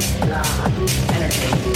energy.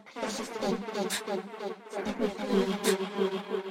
Thank you.